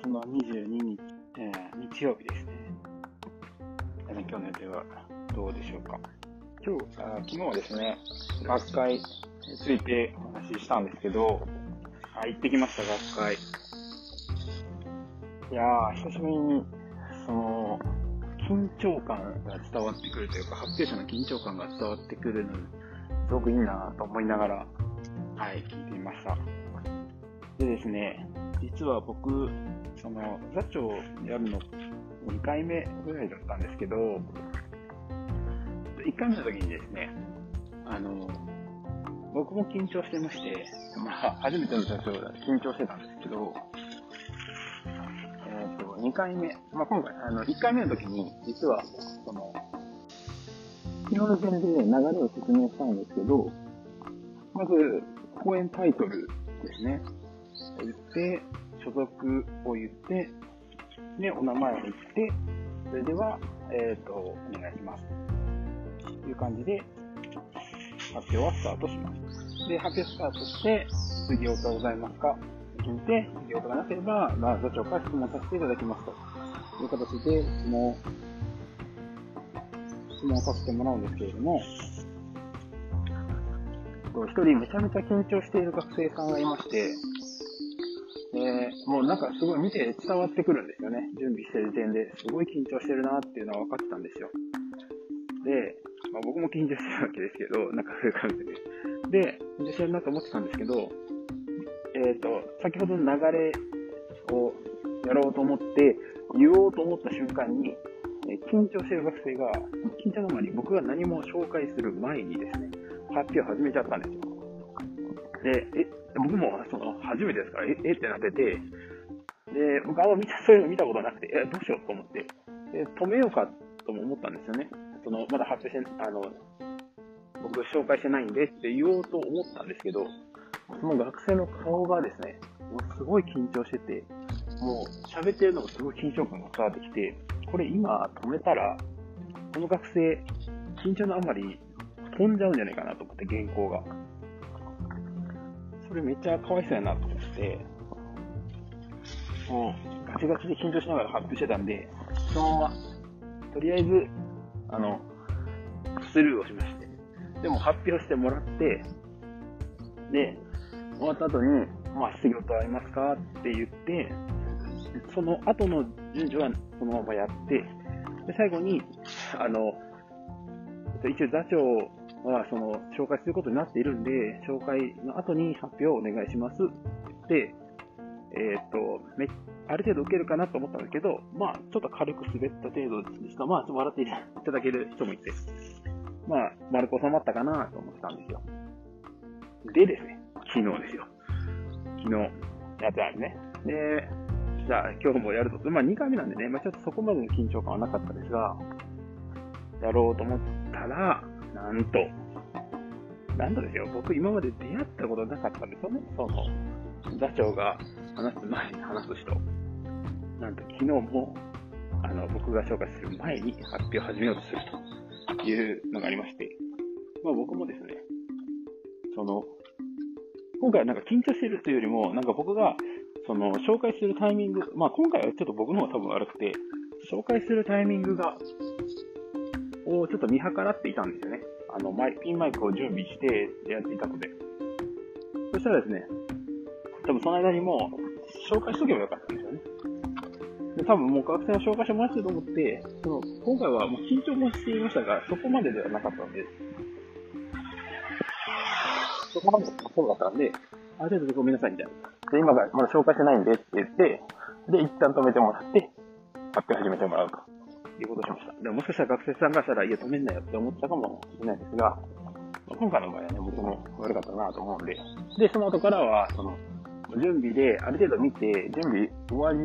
月の22日、えー、日曜日ですね。今日の予定はどうでしょうか？今日、あ昨日はですね、学会についてお話ししたんですけど、あ行ってきました、学会。いやー、久しぶりに、その、緊張感が伝わってくるというか、発表者の緊張感が伝わってくるのすごくいいなと思いながら、はい、聞いてみました。でですね、実は僕、その、座長やるの2回目ぐらいだったんですけど、1回目の時にですね、あの、僕も緊張してまして、まあ、初めての座長だ緊張してたんですけど、えっ、ー、と、2回目、まあ、今回、あの、1回目の時に、実は、その、昨日の点で流れを説明したんですけど、まず、講演タイトルですね。言って、所属を言って、で、お名前を言って、それでは、えっ、ー、と、お願いします。という感じで、発表はスタートします。で、発表スタートして、次応答ございますか？聞いて、次応答がなければ、まあ、座長から質問させていただきますという形で質問、質問させてもらうんですけれども、一人めちゃめちゃ緊張している学生さんがいまして、で、もうなんかすごい見て伝わってくるんですよね。準備してる時点ですごい緊張してるなっていうのは分かってたんですよ。で、まあ、僕も緊張してるわけですけど、なんかそういう感じで。で、緊張してるなと思ってたんですけど、えっ、ー、と、先ほどの流れをやろうと思って、言おうと思った瞬間に、え緊張してる学生が、緊張の前に僕が何も紹介する前にですね、発表始めちゃったんですよ。で、え、僕もその初めてですから、え、えってなってて、で、僕あんま見た、そういうの見たことなくて、え、どうしようと思って、で、止めようかとも思ったんですよね。その、まだ発表して、あの、僕紹介してないんでって言おうと思ったんですけど、その学生の顔がですね、もうすごい緊張してて、もう喋ってるのもすごい緊張感が伝わってきて、これ今止めたら、この学生、緊張のあまり飛んじゃうんじゃないかなと思って、原稿が。それめっちゃかわいそうやなと思って、もうガチガチで緊張しながら発表してたんで、そのまま、とりあえず、あの、スルーをしまして、でも発表してもらって、で、終わった後に、まあ、質疑応答ありますかって言って、その後の順序はそのままやって、で、最後に、あの、一応座長は、その、紹介することになっているんで、紹介の後に発表をお願いしますってえっ、ー、と、め、ある程度受けるかなと思ったんですけど、まあ、ちょっと軽く滑った程度でした。まあ、ちょっと笑っていただける人もいて、まあ、丸く収まったかなと思ってたんですよ。でですね、昨日ですよ。昨日やってたんですね。で、じゃあ今日もやると、まあ2回目なんでね、まあちょっとそこまでの緊張感はなかったですが、やろうと思ったら、なんと、なんとですよ、僕今まで出会ったことなかったんですよね、その、座長が話す前に話す人。なんと昨日も、あの、僕が紹介する前に発表を始めようとするというのがありまして、まあ僕もですね、その、今回はなんか緊張してるというよりも、なんか僕が、その、紹介するタイミング、まあ今回はちょっと僕の方が多分悪くて、紹介するタイミングが、をちょっと見計らっていたんですよね。あの、マイピンマイクを準備してやっていたので。そしたらですね、多分その間にもう紹介しとけばよかったんですよね。で多分もう学生の紹介してもらってると思って、その今回はもう緊張もしていましたが、そこまでではなかったんで、そこまでそうだったんで、ある程度ごめんなさいみたいな。で、今がまだ紹介してないんでって言って、で、一旦止めてもらって、発表始めてもらうということをしました。でももしかしたら学生さんがしたら、いや、止めんなよって思ったかもしれないですが、今回の場合はね、僕も悪かったなと思うんで、で、その後からは、その、準備である程度見て、準備終わり、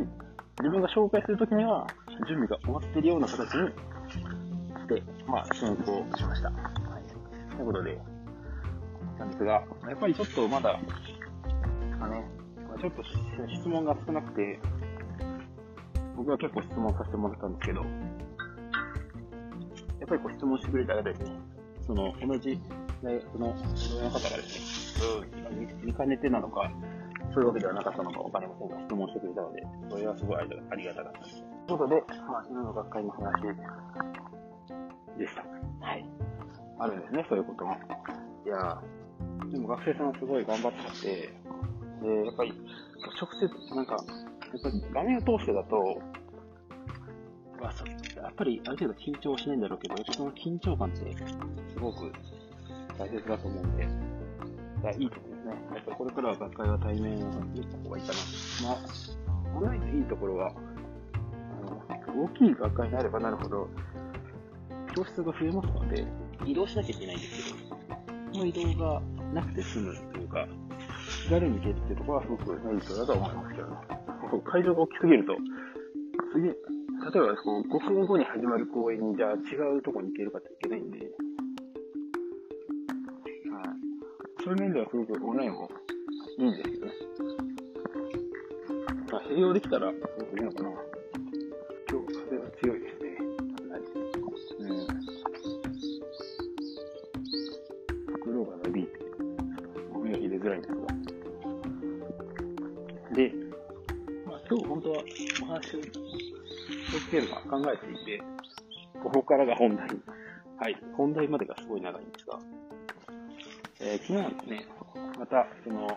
自分が紹介するときには、準備が終わってるような形にして、まあ、進行しました。はい。ということで、なんですが、やっぱりちょっとまだ、あね、ちょっと質問が少なくて、僕は結構質問させてもらったんですけど、やっぱりこう質問してくれたらですね、その、同じ大学の同僚の方がですね、うん、見かねてなのか、そういうわけではなかったのかわかりませんが、質問してくれたので、それはすごいありがたかったです。ということで、まあ、昨日の学会の話でした。はい。あるんですね、そういうことも。いやでも学生さんはすごい頑張ってて、で、やっぱり、直接、なんか、やっぱり画面を通してだと、まあ、やっぱりある程度緊張しないんだろうけど、やっぱその緊張感ってすごく大切だと思うんで、いいところですね。やっぱこれからは学会は対面を見た方がいいかな。まあ、オンラインのいいところは、大きい学会になればなるほど、教室が増えますので、移動しなきゃいけないんですけど、その移動がなくて済むというか、気軽に行けるっていうところはすごくメリットだと思いますけどね。会場が大きすぎると、次、例えばこう5分後に始まる公演にじゃあ違うとこに行けるかっていけないんで、はい。そういう面ではすごくオンラインもいいんですけどね。まあ、併用できたらすごくいいのかな。今日風が強いですね。してるか考えていて、ここからが本題。はい、本題までがすごい長いんですが、えー、昨日はですね、また、その、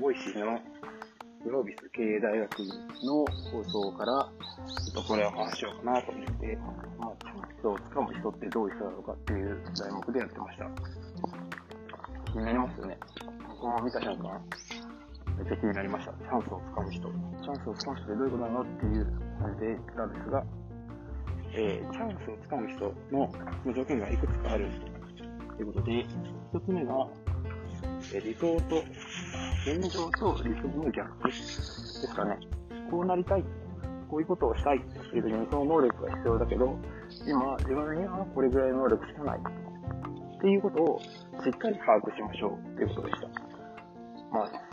ボイシーのグロービス経営大学の放送から、ちょっとこれを話しようかなと思って、まあ、チャンスをつかむ人ってどういう人なのかっていう題目でやってました。気になりますよね。僕も見た瞬間、めっちゃ気になりました。チャンスをつかむ人。チャンスをつかむ人ってどういうことなのっていう感じで言ったんですが、えー、チャンスをつかむ人の条件がいくつかあるということで、一つ目が、え理想と、現状と理想の逆ですかね。こうなりたい。こういうことをしたいっていう時にその能力が必要だけど、今、自分にはこれぐらいの能力しかない。っていうことをしっかり把握しましょうっていうことでした。まあ、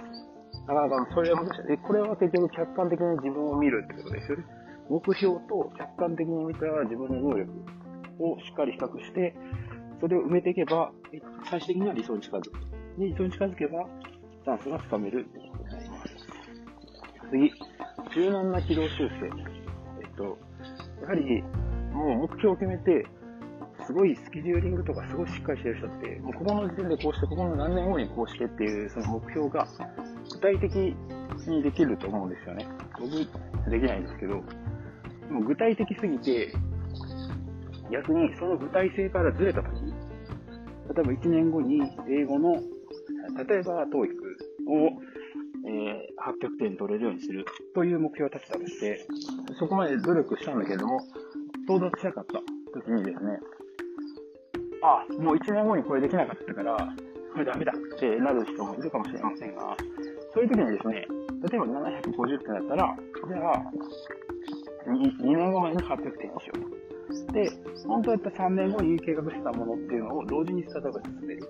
なかなかそれは難しい。で、これは結局客観的に自分を見るってことですよね。目標と客観的に見た自分の能力をしっかり比較して、それを埋めていけば、最終的には理想に近づく。で、理想に近づけば、チャンスがつかめるってことになります。次、柔軟な軌道修正。えっと、やはり、もう目標を決めて、すごいスケジューリングとかすごいしっかりしてる人って、もうここの時点でこうして、ここの何年後にこうしてっていう、その目標が具体的にできると思うんですよね。僕、できないんですけど、もう具体的すぎて、逆にその具体性からずれたとき、例えば1年後に英語の、例えば TOEIC を、えー、800点取れるようにするという目標を立てたとして、そこまで努力したんだけれども、到達しなかった時にですね、あ、もう1年後にこれできなかったから、これダメだってなる人もいるかもしれませんが、そういう時にですね、例えば750点だったら、じゃあ、2, 2年後までに800点にしようと。で、本当だったら3年後に計画したものっていうのを同時に例えば進める。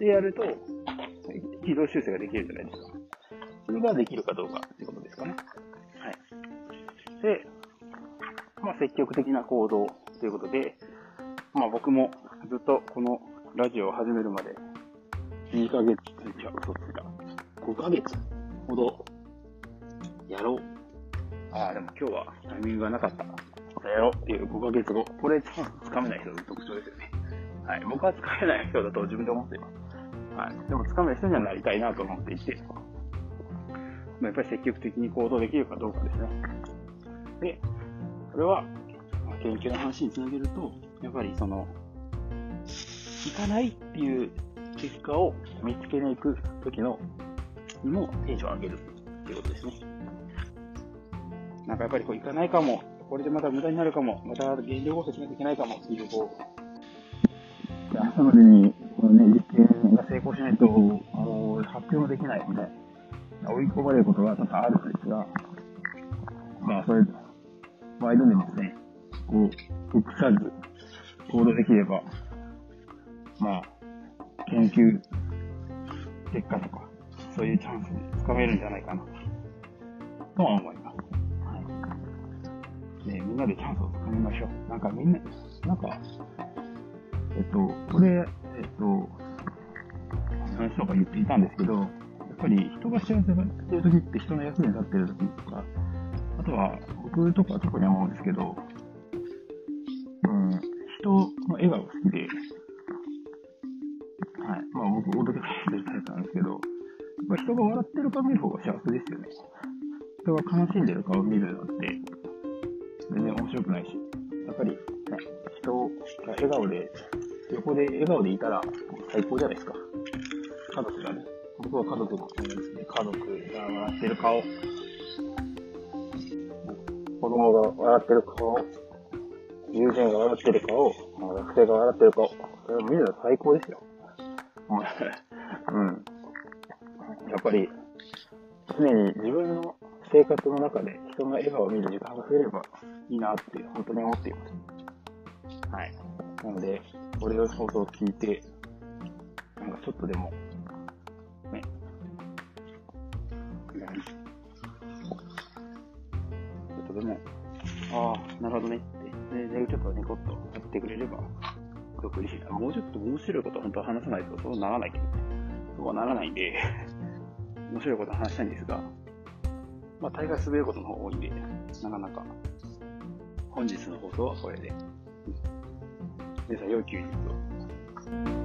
でやると、軌道修正ができるじゃないですか。それができるかどうかっていうことですかね。はい。で、まあ、積極的な行動ということで、まあ僕もずっとこのラジオを始めるまで、2ヶ月、じゃ嘘つ。5ヶ月ほどやろう。ああ、でも今日はタイミングがなかった。やろうっていう5ヶ月後。これつかめない人の特徴ですよね。はい。僕はつかめない人だと自分で思っています。はい。でもつかめる人にはなりたいなと思っていて、ま、やっぱり積極的に行動できるかどうかですね。で、これは、研究の話につなげると、やっぱりその、行かないっていう結果を見つけに行く時の、にもテンション上げるっていうことですね。なんかやっぱりこう行かないかも、これでまた無駄になるかも、また原料合成しなきゃいけないかもっていう、こう、朝までに、このね、実験が成功しないと、もう発表もできないみたいな、追い込まれることが多々あるんですが、まあ、それ、場合でですね、こう、臆さず行動できれば、まあ、研究結果とか、そういうチャンスにつかめるんじゃないかな、とは思います。はい。ねみんなでチャンスをつかみましょう。なんかみんな、なんか、えっと、これ、えっと、話とか言っていたんですけど、やっぱり人が幸せになってる時って人の役に立ってる時とか、あとは僕とか特に思うんですけど、うん、人の笑顔好きで、はい。まあ僕、おどけてるタイプなんですけど、やっぱ人が笑ってる顔見る方が幸せですよね。人が悲しんでる顔見るのって、全然面白くないし、やっぱり、ね、人が笑顔で、横で笑顔でいたら最高じゃないですか。家族がね、僕は家族もそうですね、家族が笑ってる顔、子供が笑ってる顔、友人が笑ってる顔、学生が笑ってる顔、それを見るのは最高ですよ。ぱり、常に自分の生活の中で人の笑顔を見る時間が増えればいいなって本当に思っています。はい。なので、俺の放送を聞いて、なんかちょっとでも、ね、ちょっとでも、ああ、なるほどねって、で、ちょっとニコッとやってくれれば、すごく嬉しいな。もうちょっと面白いこと本当は話さないとそうならないけど、そうはならないんで面白いこと話したいんですが、まあ、大概滑ることの方が多いんで、なかなか、本日の放送はこれで。皆さん、良い休日を。